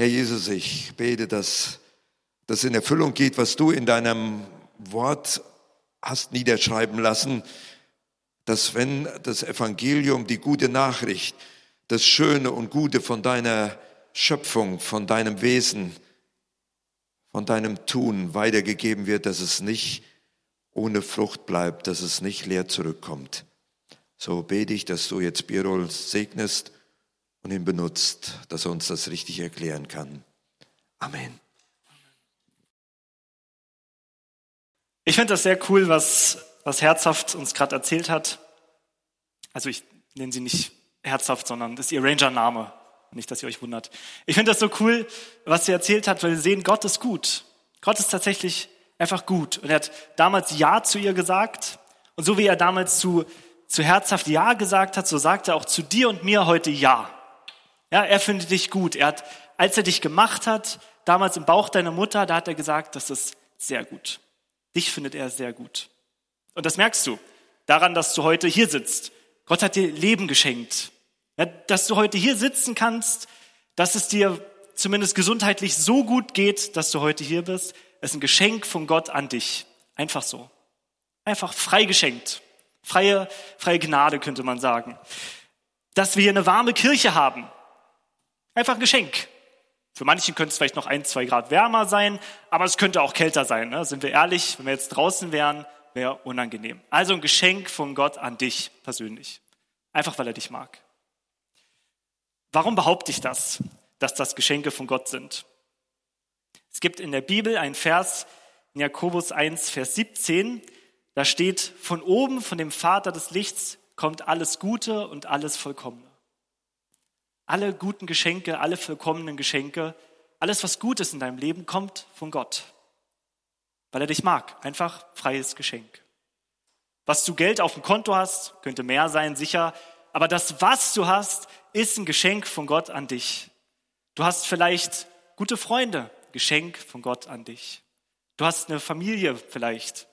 Herr Jesus, ich bete, dass das in Erfüllung geht, was du in deinem Wort hast niederschreiben lassen, dass wenn das Evangelium, die gute Nachricht, das Schöne und Gute von deiner Schöpfung, von deinem Wesen, von deinem Tun weitergegeben wird, dass es nicht ohne Frucht bleibt, dass es nicht leer zurückkommt. So bete ich, dass du jetzt Birol segnest und ihn benutzt, dass er uns das richtig erklären kann. Amen. Ich finde das sehr cool, was, was Herzhaft uns gerade erzählt hat. Also ich nenne sie nicht Herzhaft, sondern das ist ihr Ranger-Name. Nicht, dass ihr euch wundert. Ich finde das so cool, was sie erzählt hat, weil wir sehen, Gott ist gut. Gott ist tatsächlich einfach gut. Und er hat damals Ja zu ihr gesagt. Und so wie er damals zu, zu herzhaft Ja gesagt hat, so sagt er auch zu dir und mir heute Ja. Ja, er findet dich gut. Er hat, als er dich gemacht hat, damals im Bauch deiner Mutter, da hat er gesagt, das ist sehr gut. Dich findet er sehr gut. Und das merkst du daran, dass du heute hier sitzt. Gott hat dir Leben geschenkt. Ja, dass du heute hier sitzen kannst, dass es dir zumindest gesundheitlich so gut geht, dass du heute hier bist, ist ein Geschenk von Gott an dich. Einfach so. Einfach frei geschenkt. Freie, freie Gnade könnte man sagen. Dass wir hier eine warme Kirche haben. Einfach ein Geschenk. Für manchen könnte es vielleicht noch ein, zwei Grad wärmer sein, aber es könnte auch kälter sein. Ne? Sind wir ehrlich, wenn wir jetzt draußen wären, wäre unangenehm. Also ein Geschenk von Gott an dich persönlich. Einfach weil er dich mag. Warum behaupte ich das, dass das Geschenke von Gott sind? Es gibt in der Bibel einen Vers in Jakobus 1, Vers 17, da steht, von oben, von dem Vater des Lichts kommt alles Gute und alles Vollkommene. Alle guten Geschenke, alle vollkommenen Geschenke, alles, was gut ist in deinem Leben, kommt von Gott, weil er dich mag. Einfach freies Geschenk. Was du Geld auf dem Konto hast, könnte mehr sein, sicher, aber das, was du hast, ist ein Geschenk von Gott an dich. Du hast vielleicht gute Freunde, Geschenk von Gott an dich. Du hast eine Familie vielleicht,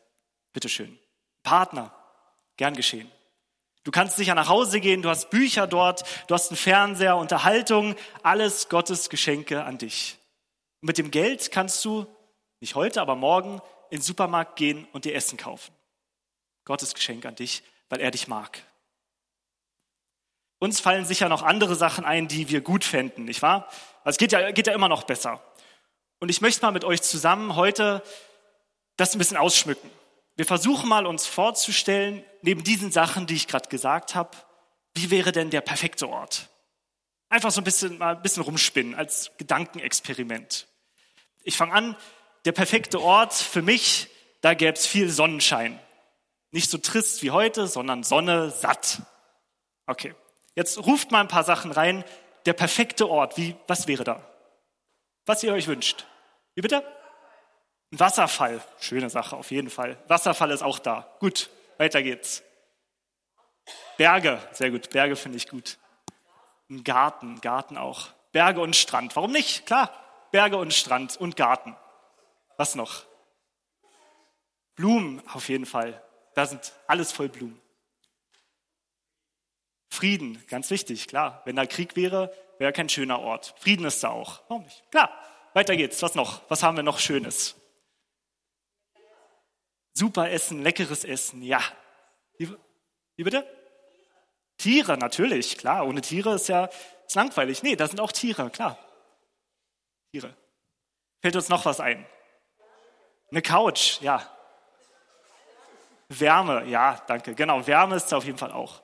bitteschön. Partner, gern geschehen. Du kannst sicher nach Hause gehen, du hast Bücher dort, du hast einen Fernseher, Unterhaltung, alles Gottes Geschenke an dich. Und mit dem Geld kannst du, nicht heute, aber morgen, in den Supermarkt gehen und dir Essen kaufen. Gottes Geschenk an dich, weil er dich mag. Uns fallen sicher noch andere Sachen ein, die wir gut fänden, nicht wahr? Also es geht ja, geht ja immer noch besser. Und ich möchte mal mit euch zusammen heute das ein bisschen ausschmücken. Wir versuchen mal uns vorzustellen, neben diesen Sachen, die ich gerade gesagt habe, wie wäre denn der perfekte Ort? Einfach so ein bisschen mal ein bisschen rumspinnen als Gedankenexperiment. Ich fange an, der perfekte Ort für mich, da gäbe es viel Sonnenschein. Nicht so trist wie heute, sondern Sonne satt. Okay. Jetzt ruft mal ein paar Sachen rein. Der perfekte Ort, wie, was wäre da? Was ihr euch wünscht. Wie bitte? Wasserfall. Schöne Sache, auf jeden Fall. Wasserfall ist auch da. Gut, weiter geht's. Berge, sehr gut. Berge finde ich gut. Ein Garten, Garten auch. Berge und Strand. Warum nicht? Klar, Berge und Strand und Garten. Was noch? Blumen auf jeden Fall. Da sind alles voll Blumen. Frieden, ganz wichtig, klar. Wenn da Krieg wäre, wäre kein schöner Ort. Frieden ist da auch. Warum nicht? Klar. Weiter geht's. Was noch? Was haben wir noch Schönes? Super Essen, leckeres Essen, ja. Wie, wie bitte? Tiere, natürlich, klar. Ohne Tiere ist ja ist langweilig. Nee, da sind auch Tiere, klar. Tiere. Fällt uns noch was ein? Eine Couch, ja. Wärme, ja, danke. Genau, Wärme ist da auf jeden Fall auch.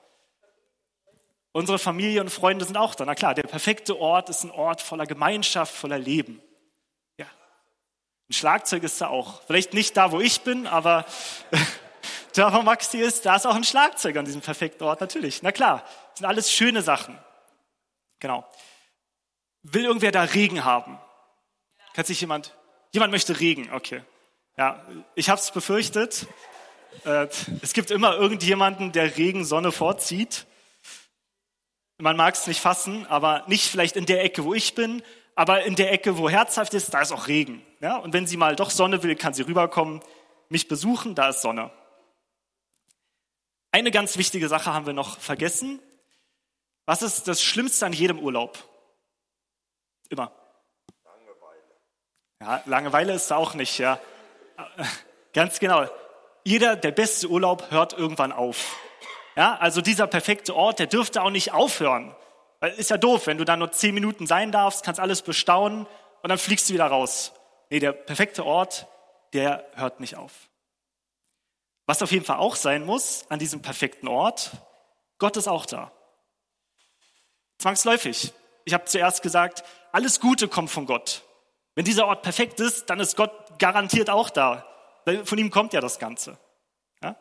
Unsere Familie und Freunde sind auch da. Na klar, der perfekte Ort ist ein Ort voller Gemeinschaft, voller Leben. Ein Schlagzeug ist da auch. Vielleicht nicht da, wo ich bin, aber da, wo Maxi ist, da ist auch ein Schlagzeug an diesem perfekten Ort, natürlich. Na klar, das sind alles schöne Sachen. Genau. Will irgendwer da Regen haben? Kann sich jemand, jemand möchte Regen, okay. Ja, ich habe es befürchtet. Äh, es gibt immer irgendjemanden, der Regen, Sonne vorzieht man mag es nicht fassen, aber nicht vielleicht in der Ecke, wo ich bin, aber in der Ecke, wo herzhaft ist, da ist auch Regen. Ja? Und wenn sie mal doch Sonne will, kann sie rüberkommen, mich besuchen, da ist Sonne. Eine ganz wichtige Sache haben wir noch vergessen. Was ist das Schlimmste an jedem Urlaub? Immer. Ja, Langeweile ist auch nicht, ja. Ganz genau. Jeder, der beste Urlaub hört irgendwann auf. Ja, also dieser perfekte Ort, der dürfte auch nicht aufhören. Weil ist ja doof, wenn du da nur zehn Minuten sein darfst, kannst alles bestaunen und dann fliegst du wieder raus. Nee, der perfekte Ort, der hört nicht auf. Was auf jeden Fall auch sein muss an diesem perfekten Ort, Gott ist auch da. Zwangsläufig. Ich habe zuerst gesagt, alles Gute kommt von Gott. Wenn dieser Ort perfekt ist, dann ist Gott garantiert auch da. Von ihm kommt ja das Ganze. Ja?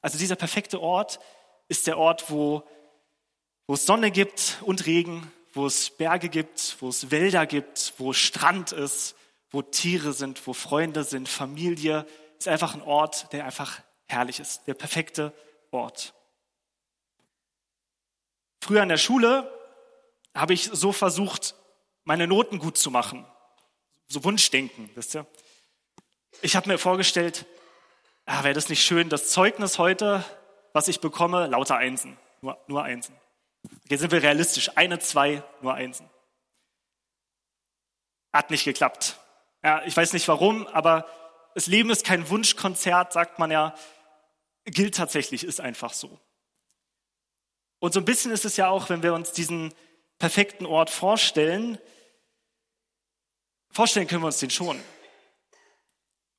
Also dieser perfekte Ort ist der Ort, wo, wo es Sonne gibt und Regen, wo es Berge gibt, wo es Wälder gibt, wo Strand ist, wo Tiere sind, wo Freunde sind, Familie. Ist einfach ein Ort, der einfach herrlich ist, der perfekte Ort. Früher in der Schule habe ich so versucht, meine Noten gut zu machen. So Wunschdenken, wisst ihr? Ich habe mir vorgestellt, ah, wäre das nicht schön, das Zeugnis heute, was ich bekomme, lauter Einsen, nur, nur Einsen. Jetzt sind wir realistisch, eine, zwei, nur Einsen. Hat nicht geklappt. Ja, ich weiß nicht warum, aber das Leben ist kein Wunschkonzert, sagt man ja, gilt tatsächlich, ist einfach so. Und so ein bisschen ist es ja auch, wenn wir uns diesen perfekten Ort vorstellen, vorstellen können wir uns den schon.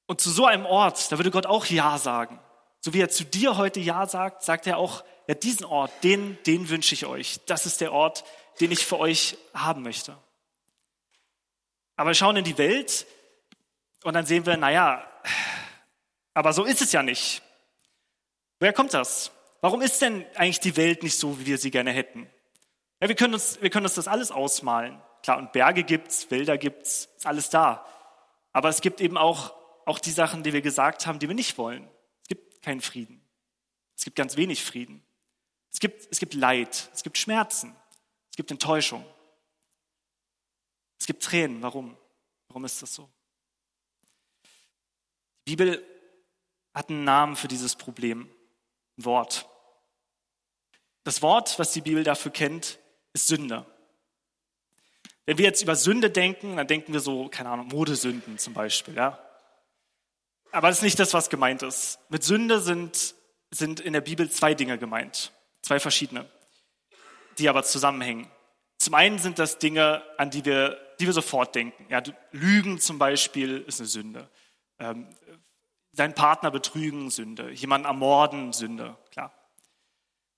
Und zu so einem Ort, da würde Gott auch Ja sagen. So wie er zu dir heute Ja sagt, sagt er auch, ja, diesen Ort, den, den wünsche ich euch. Das ist der Ort, den ich für euch haben möchte. Aber wir schauen in die Welt und dann sehen wir, naja, aber so ist es ja nicht. Woher kommt das? Warum ist denn eigentlich die Welt nicht so, wie wir sie gerne hätten? Ja, wir, können uns, wir können uns das alles ausmalen. Klar, und Berge gibt's, Wälder gibt's, ist alles da. Aber es gibt eben auch, auch die Sachen, die wir gesagt haben, die wir nicht wollen. Es gibt keinen Frieden. Es gibt ganz wenig Frieden. Es gibt, es gibt Leid, es gibt Schmerzen, es gibt Enttäuschung. Es gibt Tränen. Warum? Warum ist das so? Die Bibel hat einen Namen für dieses Problem, ein Wort. Das Wort, was die Bibel dafür kennt, ist Sünde. Wenn wir jetzt über Sünde denken, dann denken wir so, keine Ahnung, Modesünden zum Beispiel, ja. Aber das ist nicht das, was gemeint ist. Mit Sünde sind, sind in der Bibel zwei Dinge gemeint. Zwei verschiedene, die aber zusammenhängen. Zum einen sind das Dinge, an die wir, die wir sofort denken. Ja, Lügen zum Beispiel ist eine Sünde. Ähm, deinen Partner betrügen, Sünde. Jemanden ermorden, Sünde, klar.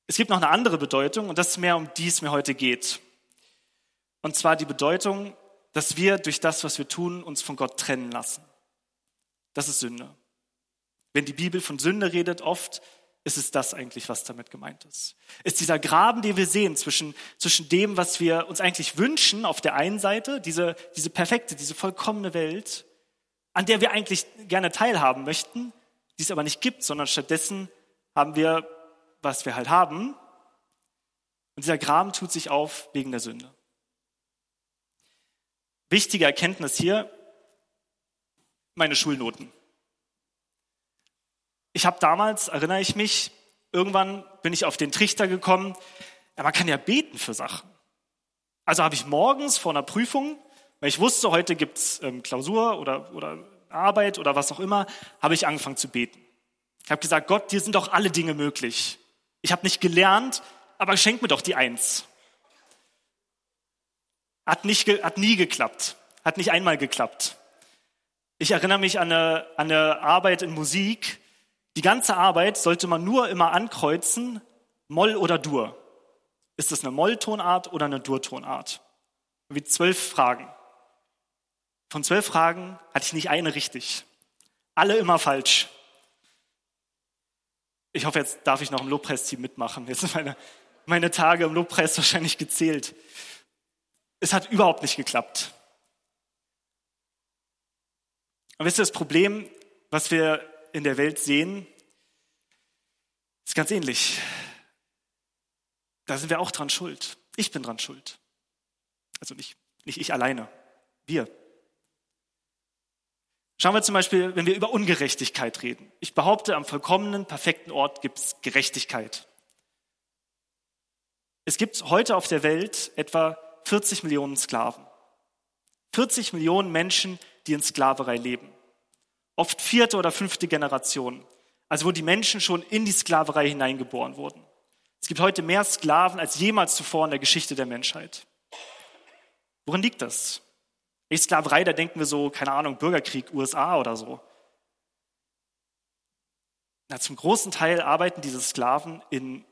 Es gibt noch eine andere Bedeutung und das ist mehr, um die es mir heute geht. Und zwar die Bedeutung, dass wir durch das, was wir tun, uns von Gott trennen lassen. Das ist Sünde. Wenn die Bibel von Sünde redet, oft ist es das eigentlich, was damit gemeint ist. Ist dieser Graben, den wir sehen zwischen, zwischen dem, was wir uns eigentlich wünschen auf der einen Seite, diese, diese perfekte, diese vollkommene Welt, an der wir eigentlich gerne teilhaben möchten, die es aber nicht gibt, sondern stattdessen haben wir, was wir halt haben. Und dieser Graben tut sich auf wegen der Sünde. Wichtige Erkenntnis hier, meine Schulnoten. Ich habe damals, erinnere ich mich, irgendwann bin ich auf den Trichter gekommen, ja, man kann ja beten für Sachen. Also habe ich morgens vor einer Prüfung, weil ich wusste, heute gibt's ähm, Klausur oder, oder Arbeit oder was auch immer, habe ich angefangen zu beten. Ich habe gesagt, Gott, dir sind doch alle Dinge möglich. Ich habe nicht gelernt, aber schenk mir doch die Eins. Hat, nicht, hat nie geklappt. Hat nicht einmal geklappt. Ich erinnere mich an eine, an eine Arbeit in Musik, die ganze Arbeit sollte man nur immer ankreuzen, Moll oder Dur. Ist es eine Molltonart oder eine Durtonart? Wie zwölf Fragen. Von zwölf Fragen hatte ich nicht eine richtig. Alle immer falsch. Ich hoffe, jetzt darf ich noch im Lobpreisteam mitmachen. Jetzt sind meine, meine Tage im Lobpreis wahrscheinlich gezählt. Es hat überhaupt nicht geklappt. Und wisst ihr, das Problem, was wir in der Welt sehen, ist ganz ähnlich. Da sind wir auch dran schuld. Ich bin dran schuld. Also nicht, nicht ich alleine, wir. Schauen wir zum Beispiel, wenn wir über Ungerechtigkeit reden. Ich behaupte, am vollkommenen, perfekten Ort gibt es Gerechtigkeit. Es gibt heute auf der Welt etwa 40 Millionen Sklaven. 40 Millionen Menschen, die in Sklaverei leben. Oft vierte oder fünfte Generation. Also wo die Menschen schon in die Sklaverei hineingeboren wurden. Es gibt heute mehr Sklaven als jemals zuvor in der Geschichte der Menschheit. Worin liegt das? In Sklaverei, da denken wir so, keine Ahnung, Bürgerkrieg, USA oder so. Na, zum großen Teil arbeiten diese Sklaven in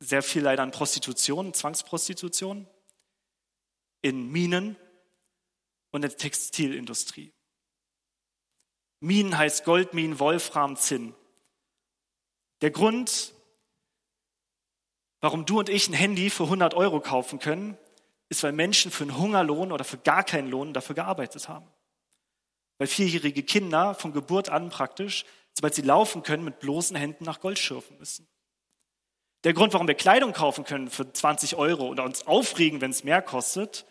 sehr viel leider in Prostitution, Zwangsprostitution, in Minen und in der Textilindustrie. Minen heißt Goldminen, Wolfram, Zinn. Der Grund, warum du und ich ein Handy für 100 Euro kaufen können, ist, weil Menschen für einen Hungerlohn oder für gar keinen Lohn dafür gearbeitet haben. Weil vierjährige Kinder von Geburt an praktisch, sobald sie laufen können, mit bloßen Händen nach Gold schürfen müssen. Der Grund, warum wir Kleidung kaufen können für 20 Euro oder uns aufregen, wenn es mehr kostet,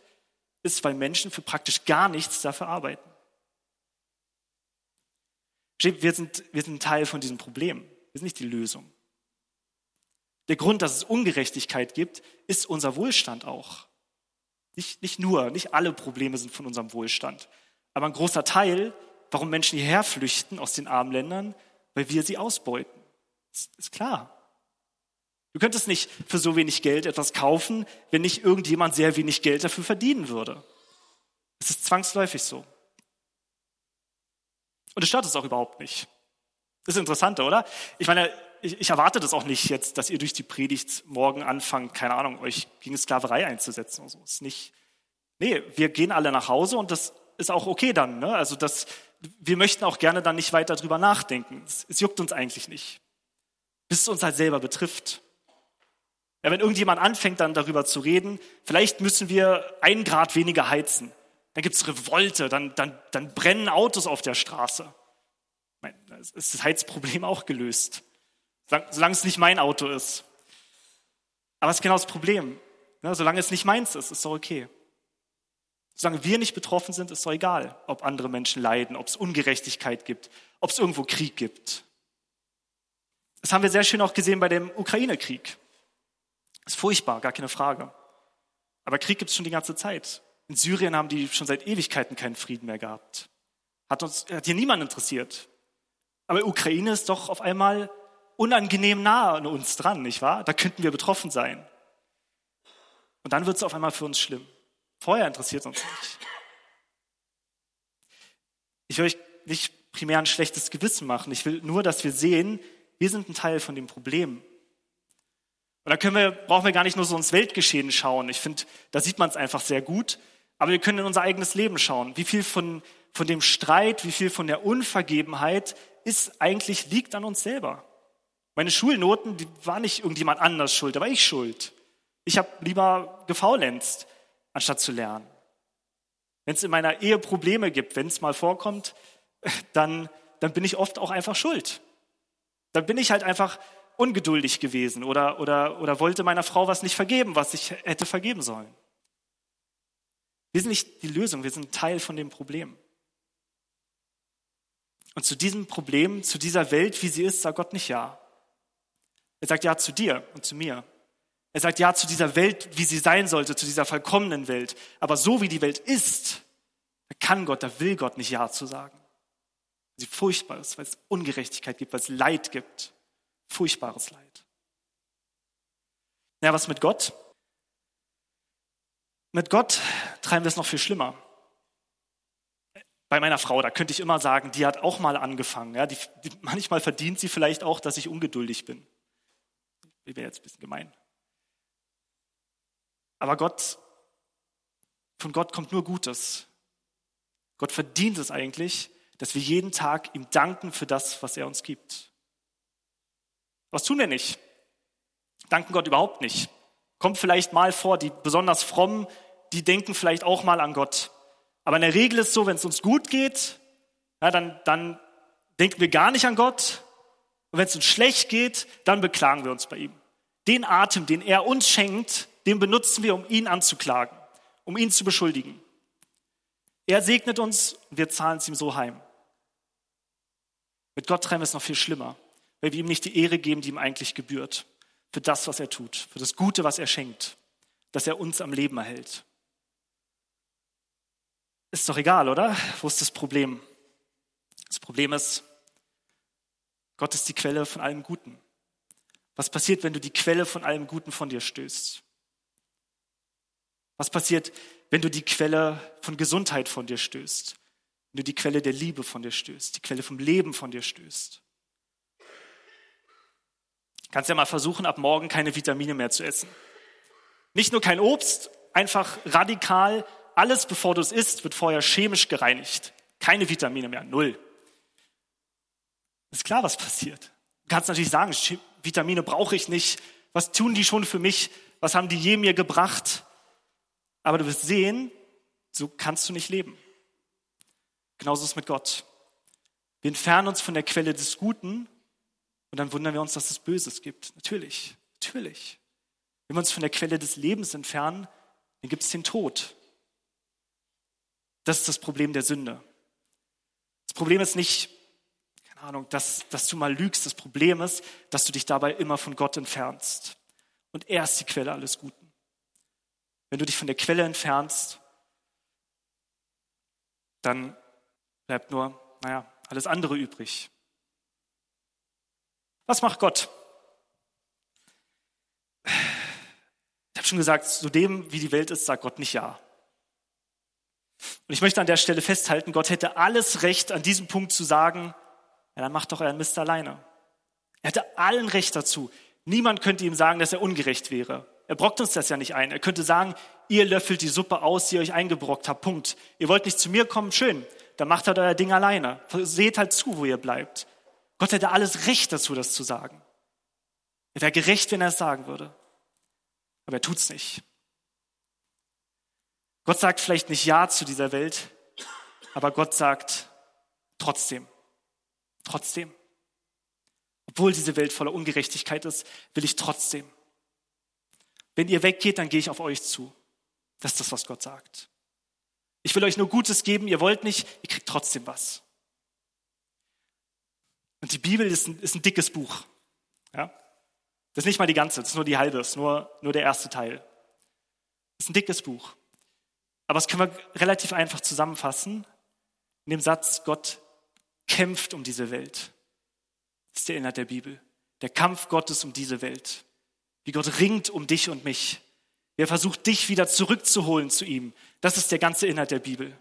ist, weil Menschen für praktisch gar nichts dafür arbeiten. Wir sind, wir sind Teil von diesem Problem. Wir sind nicht die Lösung. Der Grund, dass es Ungerechtigkeit gibt, ist unser Wohlstand auch. Nicht, nicht nur, nicht alle Probleme sind von unserem Wohlstand. Aber ein großer Teil, warum Menschen hierher flüchten aus den armen Ländern, weil wir sie ausbeuten. Das ist klar. Du könntest nicht für so wenig Geld etwas kaufen, wenn nicht irgendjemand sehr wenig Geld dafür verdienen würde. Es ist zwangsläufig so. Und es stört es auch überhaupt nicht. Das ist interessant, oder? Ich meine, ich, ich, erwarte das auch nicht jetzt, dass ihr durch die Predigt morgen anfangt, keine Ahnung, euch gegen Sklaverei einzusetzen oder so. Ist nicht. Nee, wir gehen alle nach Hause und das ist auch okay dann. Ne? Also das, wir möchten auch gerne dann nicht weiter drüber nachdenken. Es, es juckt uns eigentlich nicht. Bis es uns halt selber betrifft. Ja, wenn irgendjemand anfängt dann darüber zu reden, vielleicht müssen wir einen Grad weniger heizen dann gibt es Revolte, dann, dann, dann brennen Autos auf der Straße. Es ist das Heizproblem auch gelöst, solange es nicht mein Auto ist. Aber es ist genau das Problem. Ne, solange es nicht meins ist, ist es doch okay. Solange wir nicht betroffen sind, ist es doch egal, ob andere Menschen leiden, ob es Ungerechtigkeit gibt, ob es irgendwo Krieg gibt. Das haben wir sehr schön auch gesehen bei dem Ukraine-Krieg. Ist furchtbar, gar keine Frage. Aber Krieg gibt es schon die ganze Zeit. In Syrien haben die schon seit Ewigkeiten keinen Frieden mehr gehabt. Hat uns, hat hier niemand interessiert. Aber Ukraine ist doch auf einmal unangenehm nah an uns dran, nicht wahr? Da könnten wir betroffen sein. Und dann wird es auf einmal für uns schlimm. Vorher interessiert es uns nicht. Ich will euch nicht primär ein schlechtes Gewissen machen. Ich will nur, dass wir sehen, wir sind ein Teil von dem Problem. Und da können wir, brauchen wir gar nicht nur so ins Weltgeschehen schauen. Ich finde, da sieht man es einfach sehr gut. Aber wir können in unser eigenes Leben schauen. Wie viel von, von dem Streit, wie viel von der Unvergebenheit ist eigentlich, liegt an uns selber. Meine Schulnoten, die war nicht irgendjemand anders schuld, da war ich schuld. Ich habe lieber gefaulenzt, anstatt zu lernen. Wenn es in meiner Ehe Probleme gibt, wenn es mal vorkommt, dann, dann bin ich oft auch einfach schuld. Dann bin ich halt einfach ungeduldig gewesen oder, oder, oder wollte meiner Frau was nicht vergeben, was ich hätte vergeben sollen. Wir sind nicht die Lösung, wir sind Teil von dem Problem. Und zu diesem Problem, zu dieser Welt, wie sie ist, sagt Gott nicht Ja. Er sagt Ja zu dir und zu mir. Er sagt Ja zu dieser Welt, wie sie sein sollte, zu dieser vollkommenen Welt. Aber so wie die Welt ist, da kann Gott, da will Gott nicht Ja zu sagen. Weil sie furchtbar ist, weil es Ungerechtigkeit gibt, weil es Leid gibt. Furchtbares Leid. Ja, was mit Gott? Mit Gott treiben wir es noch viel schlimmer. Bei meiner Frau, da könnte ich immer sagen, die hat auch mal angefangen. Ja, die, die, manchmal verdient sie vielleicht auch, dass ich ungeduldig bin. Ich wäre jetzt ein bisschen gemein. Aber Gott, von Gott kommt nur Gutes. Gott verdient es eigentlich, dass wir jeden Tag ihm danken für das, was er uns gibt. Was tun wir nicht? Danken Gott überhaupt nicht. Kommt vielleicht mal vor, die besonders frommen die denken vielleicht auch mal an Gott. Aber in der Regel ist es so, wenn es uns gut geht, ja, dann, dann denken wir gar nicht an Gott. Und wenn es uns schlecht geht, dann beklagen wir uns bei ihm. Den Atem, den er uns schenkt, den benutzen wir, um ihn anzuklagen, um ihn zu beschuldigen. Er segnet uns und wir zahlen es ihm so heim. Mit Gott trennen wir es noch viel schlimmer, weil wir ihm nicht die Ehre geben, die ihm eigentlich gebührt. Für das, was er tut, für das Gute, was er schenkt, dass er uns am Leben erhält. Ist doch egal, oder? Wo ist das Problem? Das Problem ist, Gott ist die Quelle von allem Guten. Was passiert, wenn du die Quelle von allem Guten von dir stößt? Was passiert, wenn du die Quelle von Gesundheit von dir stößt? Wenn du die Quelle der Liebe von dir stößt, die Quelle vom Leben von dir stößt? Kannst ja mal versuchen, ab morgen keine Vitamine mehr zu essen. Nicht nur kein Obst, einfach radikal alles, bevor du es isst, wird vorher chemisch gereinigt. Keine Vitamine mehr, null. Ist klar, was passiert. Du kannst natürlich sagen, Vitamine brauche ich nicht. Was tun die schon für mich? Was haben die je mir gebracht? Aber du wirst sehen, so kannst du nicht leben. Genauso ist es mit Gott. Wir entfernen uns von der Quelle des Guten und dann wundern wir uns, dass es Böses gibt. Natürlich, natürlich. Wenn wir uns von der Quelle des Lebens entfernen, dann gibt es den Tod. Das ist das Problem der Sünde. Das Problem ist nicht, keine Ahnung, dass, dass du mal lügst. Das Problem ist, dass du dich dabei immer von Gott entfernst. Und er ist die Quelle alles Guten. Wenn du dich von der Quelle entfernst, dann bleibt nur, naja, alles andere übrig. Was macht Gott? Ich habe schon gesagt, zu dem, wie die Welt ist, sagt Gott nicht Ja. Und ich möchte an der Stelle festhalten, Gott hätte alles Recht, an diesem Punkt zu sagen, ja, dann macht doch euren Mist alleine. Er hätte allen Recht dazu. Niemand könnte ihm sagen, dass er ungerecht wäre. Er brockt uns das ja nicht ein. Er könnte sagen, ihr löffelt die Suppe aus, die ihr euch eingebrockt habt. Punkt. Ihr wollt nicht zu mir kommen, schön. Dann macht halt euer Ding alleine. Seht halt zu, wo ihr bleibt. Gott hätte alles Recht dazu, das zu sagen. Er wäre gerecht, wenn er es sagen würde. Aber er tut's nicht. Gott sagt vielleicht nicht Ja zu dieser Welt, aber Gott sagt trotzdem, trotzdem. Obwohl diese Welt voller Ungerechtigkeit ist, will ich trotzdem. Wenn ihr weggeht, dann gehe ich auf euch zu. Das ist das, was Gott sagt. Ich will euch nur Gutes geben, ihr wollt nicht, ihr kriegt trotzdem was. Und die Bibel ist ein, ist ein dickes Buch. Ja? Das ist nicht mal die ganze, das ist nur die halbe, das ist nur, nur der erste Teil. Das ist ein dickes Buch. Aber das können wir relativ einfach zusammenfassen in dem Satz, Gott kämpft um diese Welt. Das ist der Inhalt der Bibel. Der Kampf Gottes um diese Welt. Wie Gott ringt um dich und mich. Wie er versucht, dich wieder zurückzuholen zu ihm. Das ist der ganze Inhalt der Bibel.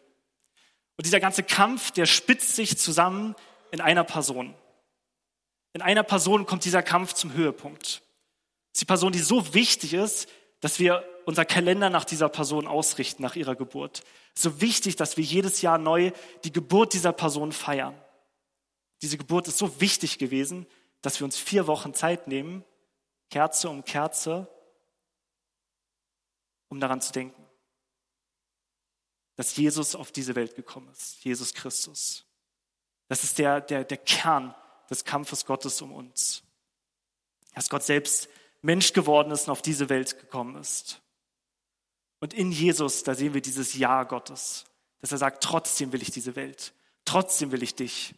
Und dieser ganze Kampf, der spitzt sich zusammen in einer Person. In einer Person kommt dieser Kampf zum Höhepunkt. Das ist die Person, die so wichtig ist, dass wir unser Kalender nach dieser Person ausrichten, nach ihrer Geburt. So wichtig, dass wir jedes Jahr neu die Geburt dieser Person feiern. Diese Geburt ist so wichtig gewesen, dass wir uns vier Wochen Zeit nehmen, Kerze um Kerze, um daran zu denken, dass Jesus auf diese Welt gekommen ist, Jesus Christus. Das ist der, der, der Kern des Kampfes Gottes um uns. Dass Gott selbst Mensch geworden ist und auf diese Welt gekommen ist. Und in Jesus, da sehen wir dieses Ja Gottes, dass er sagt, trotzdem will ich diese Welt, trotzdem will ich dich.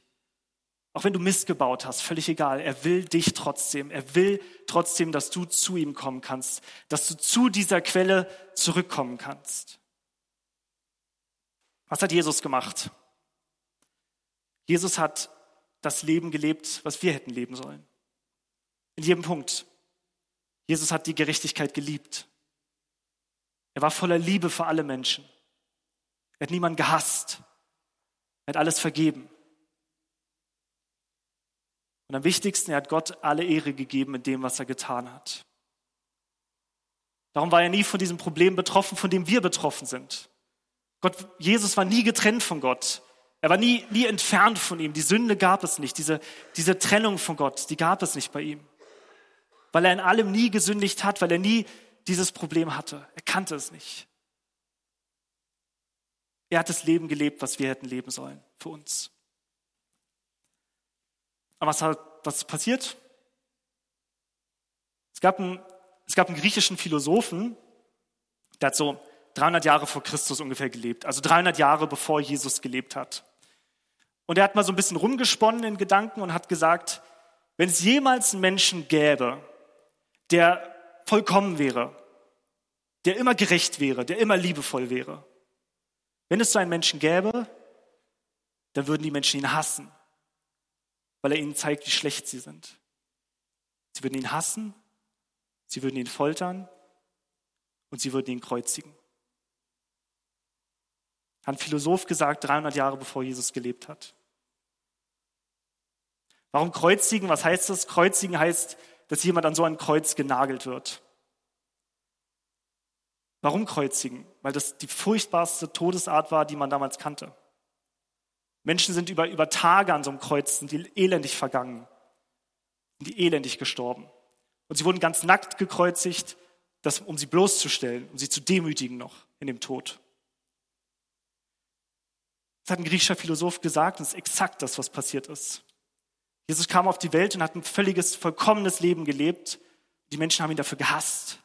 Auch wenn du Mist gebaut hast, völlig egal, er will dich trotzdem. Er will trotzdem, dass du zu ihm kommen kannst, dass du zu dieser Quelle zurückkommen kannst. Was hat Jesus gemacht? Jesus hat das Leben gelebt, was wir hätten leben sollen. In jedem Punkt. Jesus hat die Gerechtigkeit geliebt. Er war voller Liebe für alle Menschen. Er hat niemanden gehasst. Er hat alles vergeben. Und am wichtigsten, er hat Gott alle Ehre gegeben in dem, was er getan hat. Darum war er nie von diesem Problem betroffen, von dem wir betroffen sind. Gott, Jesus war nie getrennt von Gott. Er war nie, nie entfernt von ihm. Die Sünde gab es nicht. Diese, diese Trennung von Gott, die gab es nicht bei ihm. Weil er in allem nie gesündigt hat, weil er nie dieses Problem hatte. Er kannte es nicht. Er hat das Leben gelebt, was wir hätten leben sollen für uns. Aber was, hat, was passiert? Es gab, einen, es gab einen griechischen Philosophen, der hat so 300 Jahre vor Christus ungefähr gelebt, also 300 Jahre bevor Jesus gelebt hat. Und er hat mal so ein bisschen rumgesponnen in Gedanken und hat gesagt, wenn es jemals einen Menschen gäbe, der vollkommen wäre, der immer gerecht wäre, der immer liebevoll wäre, Wenn es so einen Menschen gäbe, dann würden die Menschen ihn hassen, weil er ihnen zeigt, wie schlecht sie sind. Sie würden ihn hassen, sie würden ihn foltern und sie würden ihn kreuzigen. Hat ein Philosoph gesagt, 300 Jahre bevor Jesus gelebt hat. Warum kreuzigen? Was heißt das? Kreuzigen heißt, dass jemand an so ein Kreuz genagelt wird. Warum kreuzigen? Weil das die furchtbarste Todesart war, die man damals kannte. Menschen sind über, über Tage an so einem Kreuz, sind die elendig vergangen, sind die elendig gestorben. Und sie wurden ganz nackt gekreuzigt, das, um sie bloßzustellen, um sie zu demütigen noch in dem Tod. Das hat ein griechischer Philosoph gesagt, und das ist exakt das, was passiert ist. Jesus kam auf die Welt und hat ein völliges, vollkommenes Leben gelebt. Die Menschen haben ihn dafür gehasst,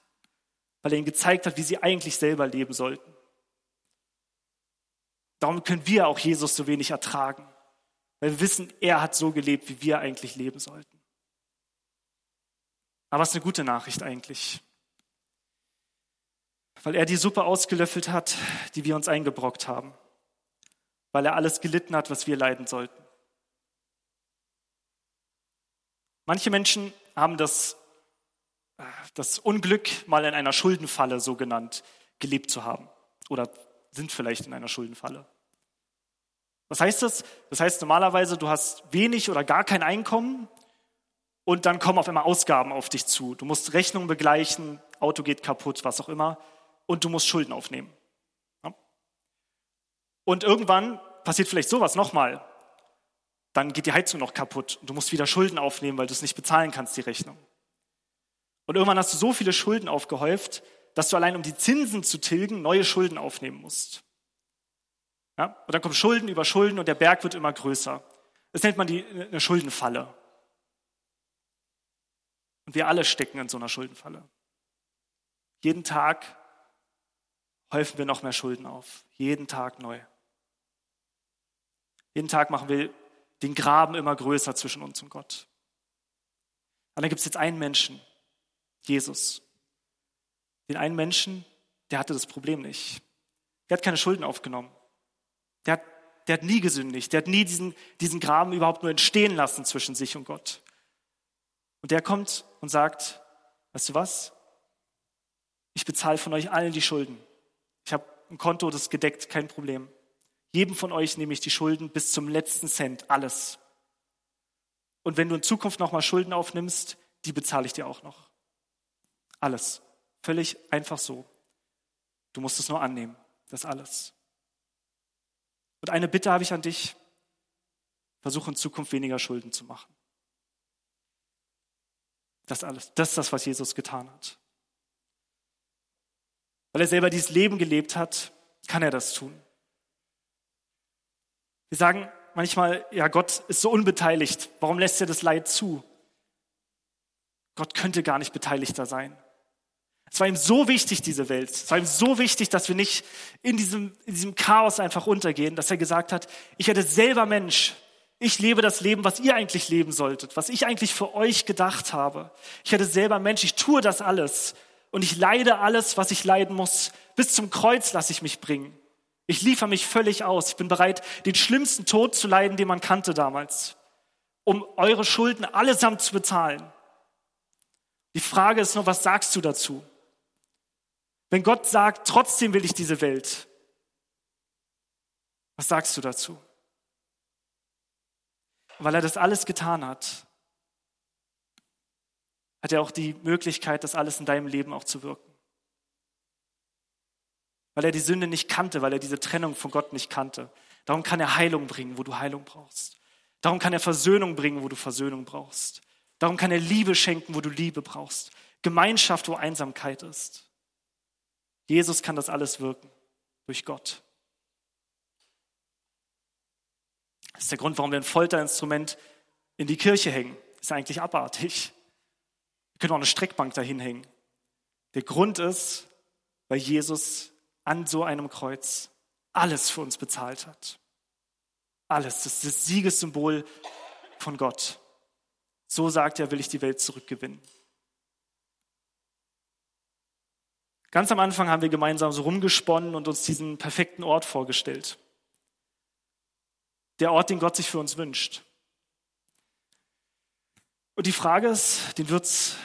weil er ihnen gezeigt hat, wie sie eigentlich selber leben sollten. Darum können wir auch Jesus so wenig ertragen, weil wir wissen, er hat so gelebt, wie wir eigentlich leben sollten. Aber es ist eine gute Nachricht eigentlich, weil er die Suppe ausgelöffelt hat, die wir uns eingebrockt haben, weil er alles gelitten hat, was wir leiden sollten. Manche Menschen haben das, äh, das Unglück, mal in einer Schuldenfalle so genannt, gelebt zu haben oder sind vielleicht in einer Schuldenfalle. Was heißt das? Das heißt normalerweise, du hast wenig oder gar kein Einkommen und dann kommen auf einmal Ausgaben auf dich zu. Du musst Rechnungen begleichen, Auto geht kaputt, was auch immer, und du musst Schulden aufnehmen. Und irgendwann passiert vielleicht sowas nochmal dann geht die Heizung noch kaputt und du musst wieder Schulden aufnehmen, weil du es nicht bezahlen kannst, die Rechnung. Und irgendwann hast du so viele Schulden aufgehäuft, dass du allein um die Zinsen zu tilgen neue Schulden aufnehmen musst. Ja? Und dann kommen Schulden über Schulden und der Berg wird immer größer. Das nennt man die, eine Schuldenfalle. Und wir alle stecken in so einer Schuldenfalle. Jeden Tag häufen wir noch mehr Schulden auf. Jeden Tag neu. Jeden Tag machen wir den Graben immer größer zwischen uns und Gott. Und dann gibt es jetzt einen Menschen, Jesus. Den einen Menschen, der hatte das Problem nicht. Der hat keine Schulden aufgenommen. Der hat, der hat nie gesündigt. Der hat nie diesen, diesen Graben überhaupt nur entstehen lassen zwischen sich und Gott. Und der kommt und sagt, weißt du was? Ich bezahle von euch allen die Schulden. Ich habe ein Konto, das gedeckt, kein Problem. Jedem von euch nehme ich die Schulden bis zum letzten Cent, alles. Und wenn du in Zukunft nochmal Schulden aufnimmst, die bezahle ich dir auch noch. Alles. Völlig einfach so. Du musst es nur annehmen. Das alles. Und eine Bitte habe ich an dich. Versuche in Zukunft weniger Schulden zu machen. Das alles. Das ist das, was Jesus getan hat. Weil er selber dieses Leben gelebt hat, kann er das tun. Wir sagen manchmal, ja, Gott ist so unbeteiligt. Warum lässt er das Leid zu? Gott könnte gar nicht beteiligter sein. Es war ihm so wichtig, diese Welt. Es war ihm so wichtig, dass wir nicht in diesem, in diesem Chaos einfach untergehen, dass er gesagt hat, ich werde selber Mensch. Ich lebe das Leben, was ihr eigentlich leben solltet, was ich eigentlich für euch gedacht habe. Ich werde selber Mensch. Ich tue das alles. Und ich leide alles, was ich leiden muss. Bis zum Kreuz lasse ich mich bringen. Ich liefere mich völlig aus. Ich bin bereit, den schlimmsten Tod zu leiden, den man kannte damals, um eure Schulden allesamt zu bezahlen. Die Frage ist nur, was sagst du dazu? Wenn Gott sagt, trotzdem will ich diese Welt, was sagst du dazu? Weil er das alles getan hat, hat er auch die Möglichkeit, das alles in deinem Leben auch zu wirken weil er die Sünde nicht kannte, weil er diese Trennung von Gott nicht kannte. Darum kann er Heilung bringen, wo du Heilung brauchst. Darum kann er Versöhnung bringen, wo du Versöhnung brauchst. Darum kann er Liebe schenken, wo du Liebe brauchst. Gemeinschaft, wo Einsamkeit ist. Jesus kann das alles wirken durch Gott. Das ist der Grund, warum wir ein Folterinstrument in die Kirche hängen. Ist eigentlich abartig. Wir können auch eine Streckbank dahin hängen. Der Grund ist, weil Jesus an so einem Kreuz alles für uns bezahlt hat. Alles. Das ist das Siegessymbol von Gott. So sagt er, will ich die Welt zurückgewinnen. Ganz am Anfang haben wir gemeinsam so rumgesponnen und uns diesen perfekten Ort vorgestellt. Der Ort, den Gott sich für uns wünscht. Und die Frage ist, den wird's,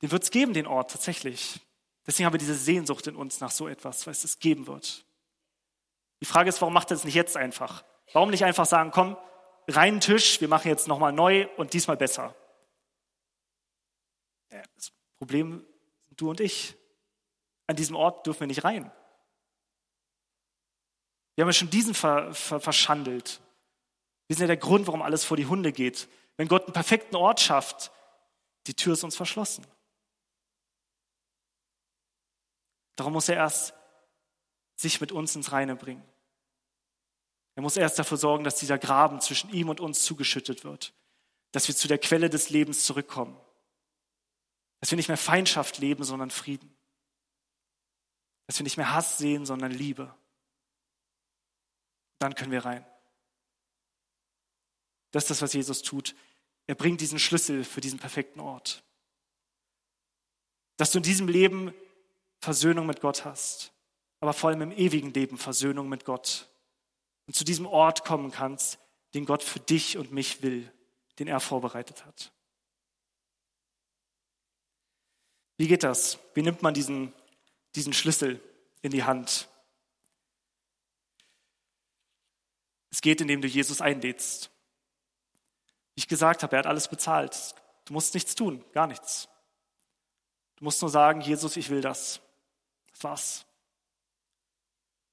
den wird's geben, den Ort tatsächlich. Deswegen haben wir diese Sehnsucht in uns nach so etwas, weil es es geben wird. Die Frage ist, warum macht er es nicht jetzt einfach? Warum nicht einfach sagen, komm, reinen Tisch, wir machen jetzt nochmal neu und diesmal besser? Das Problem sind du und ich. An diesem Ort dürfen wir nicht rein. Wir haben ja schon diesen ver, ver, verschandelt. Wir sind ja der Grund, warum alles vor die Hunde geht. Wenn Gott einen perfekten Ort schafft, die Tür ist uns verschlossen. Darum muss er erst sich mit uns ins Reine bringen. Er muss erst dafür sorgen, dass dieser Graben zwischen ihm und uns zugeschüttet wird, dass wir zu der Quelle des Lebens zurückkommen, dass wir nicht mehr Feindschaft leben, sondern Frieden, dass wir nicht mehr Hass sehen, sondern Liebe. Dann können wir rein. Das ist das, was Jesus tut. Er bringt diesen Schlüssel für diesen perfekten Ort. Dass du in diesem Leben Versöhnung mit Gott hast, aber vor allem im ewigen Leben Versöhnung mit Gott. Und zu diesem Ort kommen kannst, den Gott für dich und mich will, den er vorbereitet hat. Wie geht das? Wie nimmt man diesen, diesen Schlüssel in die Hand? Es geht, indem du Jesus einlädst. Wie ich gesagt habe, er hat alles bezahlt. Du musst nichts tun, gar nichts. Du musst nur sagen, Jesus, ich will das. War's.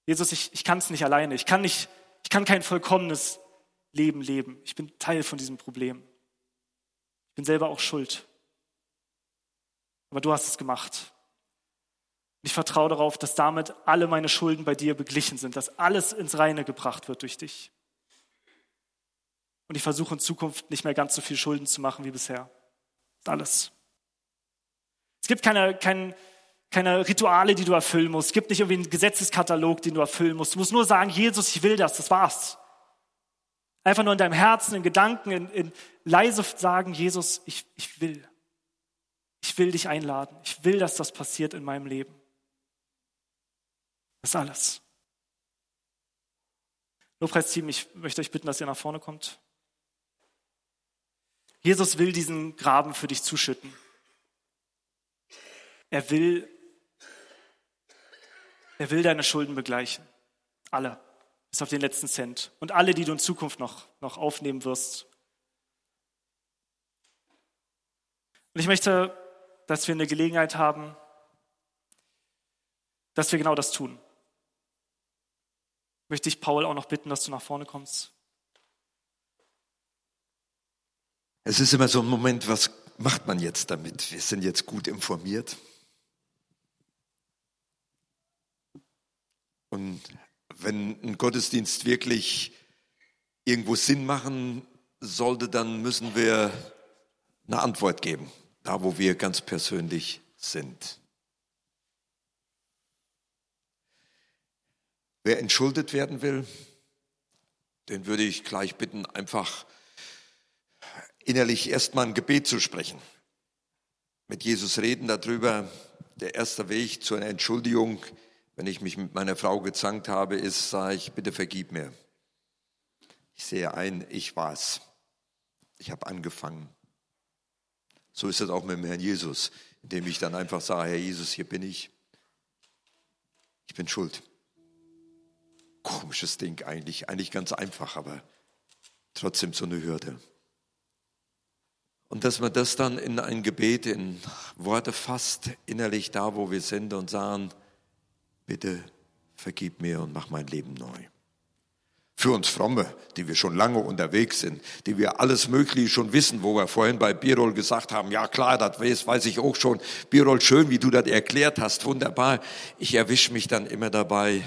Jesus, ich, ich kann es nicht alleine. Ich kann, nicht, ich kann kein vollkommenes Leben leben. Ich bin Teil von diesem Problem. Ich bin selber auch schuld. Aber du hast es gemacht. Ich vertraue darauf, dass damit alle meine Schulden bei dir beglichen sind, dass alles ins Reine gebracht wird durch dich. Und ich versuche in Zukunft nicht mehr ganz so viel Schulden zu machen wie bisher. Alles. Es gibt keine, keine, keine Rituale, die du erfüllen musst. Es gibt nicht irgendwie einen Gesetzeskatalog, den du erfüllen musst. Du musst nur sagen, Jesus, ich will das, das war's. Einfach nur in deinem Herzen, in Gedanken, in, in leise sagen, Jesus, ich, ich will. Ich will dich einladen. Ich will, dass das passiert in meinem Leben. Das ist alles. Lobpreisteam, ich möchte euch bitten, dass ihr nach vorne kommt. Jesus will diesen Graben für dich zuschütten. Er will, er will deine Schulden begleichen. Alle. Bis auf den letzten Cent. Und alle, die du in Zukunft noch, noch aufnehmen wirst. Und ich möchte, dass wir eine Gelegenheit haben, dass wir genau das tun. Möchte ich Paul auch noch bitten, dass du nach vorne kommst. Es ist immer so ein Moment, was macht man jetzt damit? Wir sind jetzt gut informiert. Und wenn ein Gottesdienst wirklich irgendwo Sinn machen sollte, dann müssen wir eine Antwort geben, da wo wir ganz persönlich sind. Wer entschuldet werden will, den würde ich gleich bitten, einfach innerlich erstmal ein Gebet zu sprechen. Mit Jesus reden darüber. Der erste Weg zu einer Entschuldigung, wenn ich mich mit meiner Frau gezankt habe, ist, sage ich, bitte vergib mir. Ich sehe ein, ich war's. Ich habe angefangen. So ist es auch mit dem Herrn Jesus, indem ich dann einfach sage, Herr Jesus, hier bin ich. Ich bin schuld. Komisches Ding eigentlich, eigentlich ganz einfach, aber trotzdem so eine Hürde. Und dass man das dann in ein Gebet, in Worte fasst, innerlich da, wo wir sind und sagen, bitte vergib mir und mach mein Leben neu. Für uns Fromme, die wir schon lange unterwegs sind, die wir alles Mögliche schon wissen, wo wir vorhin bei Birol gesagt haben, ja klar, das weiß, weiß ich auch schon. Birol, schön, wie du das erklärt hast, wunderbar. Ich erwische mich dann immer dabei,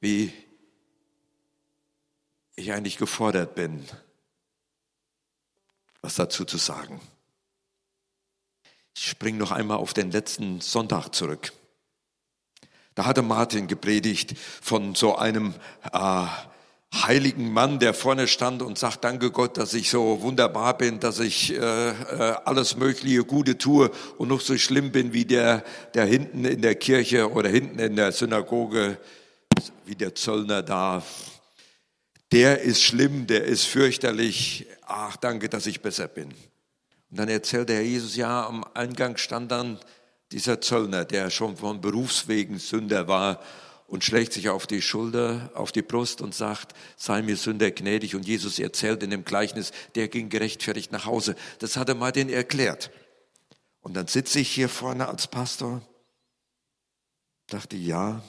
wie ich eigentlich gefordert bin, was dazu zu sagen. Ich springe noch einmal auf den letzten Sonntag zurück. Da hatte Martin gepredigt von so einem äh, heiligen Mann, der vorne stand und sagt, danke Gott, dass ich so wunderbar bin, dass ich äh, äh, alles mögliche Gute tue und noch so schlimm bin wie der, der hinten in der Kirche oder hinten in der Synagoge, wie der Zöllner da. Der ist schlimm, der ist fürchterlich. Ach, danke, dass ich besser bin. Und dann erzählt der Jesus, ja, am Eingang stand dann dieser Zöllner, der schon von Berufswegen Sünder war und schlägt sich auf die Schulter, auf die Brust und sagt, sei mir Sünder gnädig. Und Jesus erzählt in dem Gleichnis, der ging gerechtfertigt nach Hause. Das hat er mal den erklärt. Und dann sitze ich hier vorne als Pastor, dachte, ja,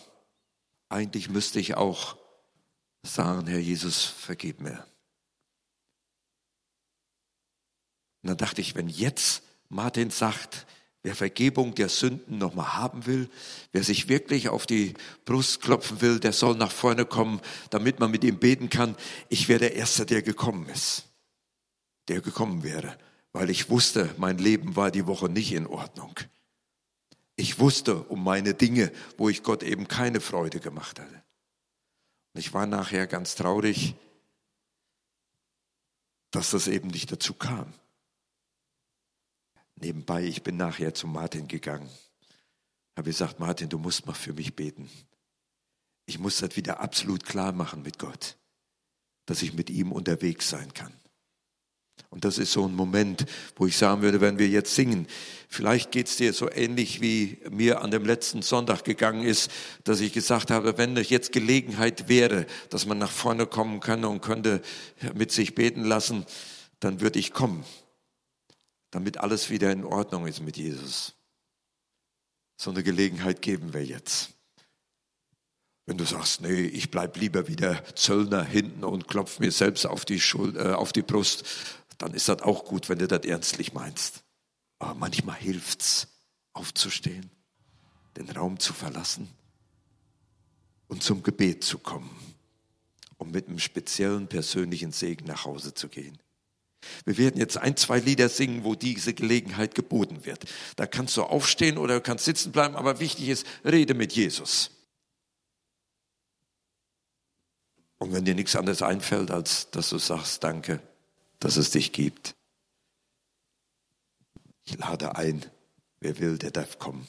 eigentlich müsste ich auch sagen, Herr Jesus, vergib mir. Und dann dachte ich, wenn jetzt Martin sagt, Wer Vergebung der Sünden nochmal haben will, wer sich wirklich auf die Brust klopfen will, der soll nach vorne kommen, damit man mit ihm beten kann. Ich wäre der Erste, der gekommen ist, der gekommen wäre, weil ich wusste, mein Leben war die Woche nicht in Ordnung. Ich wusste um meine Dinge, wo ich Gott eben keine Freude gemacht hatte. Und ich war nachher ganz traurig, dass das eben nicht dazu kam. Nebenbei, ich bin nachher zu Martin gegangen. Habe gesagt, Martin, du musst mal für mich beten. Ich muss das wieder absolut klar machen mit Gott, dass ich mit ihm unterwegs sein kann. Und das ist so ein Moment, wo ich sagen würde, wenn wir jetzt singen, vielleicht geht es dir so ähnlich wie mir an dem letzten Sonntag gegangen ist, dass ich gesagt habe, wenn jetzt Gelegenheit wäre, dass man nach vorne kommen könnte und könnte mit sich beten lassen, dann würde ich kommen damit alles wieder in Ordnung ist mit Jesus. So eine Gelegenheit geben wir jetzt. Wenn du sagst, nee, ich bleib lieber wie der Zöllner hinten und klopf mir selbst auf die, Schuld, äh, auf die Brust, dann ist das auch gut, wenn du das ernstlich meinst. Aber manchmal hilft's, aufzustehen, den Raum zu verlassen und zum Gebet zu kommen, um mit einem speziellen persönlichen Segen nach Hause zu gehen. Wir werden jetzt ein, zwei Lieder singen, wo diese Gelegenheit geboten wird. Da kannst du aufstehen oder kannst sitzen bleiben, aber wichtig ist, rede mit Jesus. Und wenn dir nichts anderes einfällt, als dass du sagst, danke, dass es dich gibt. Ich lade ein, wer will, der darf kommen.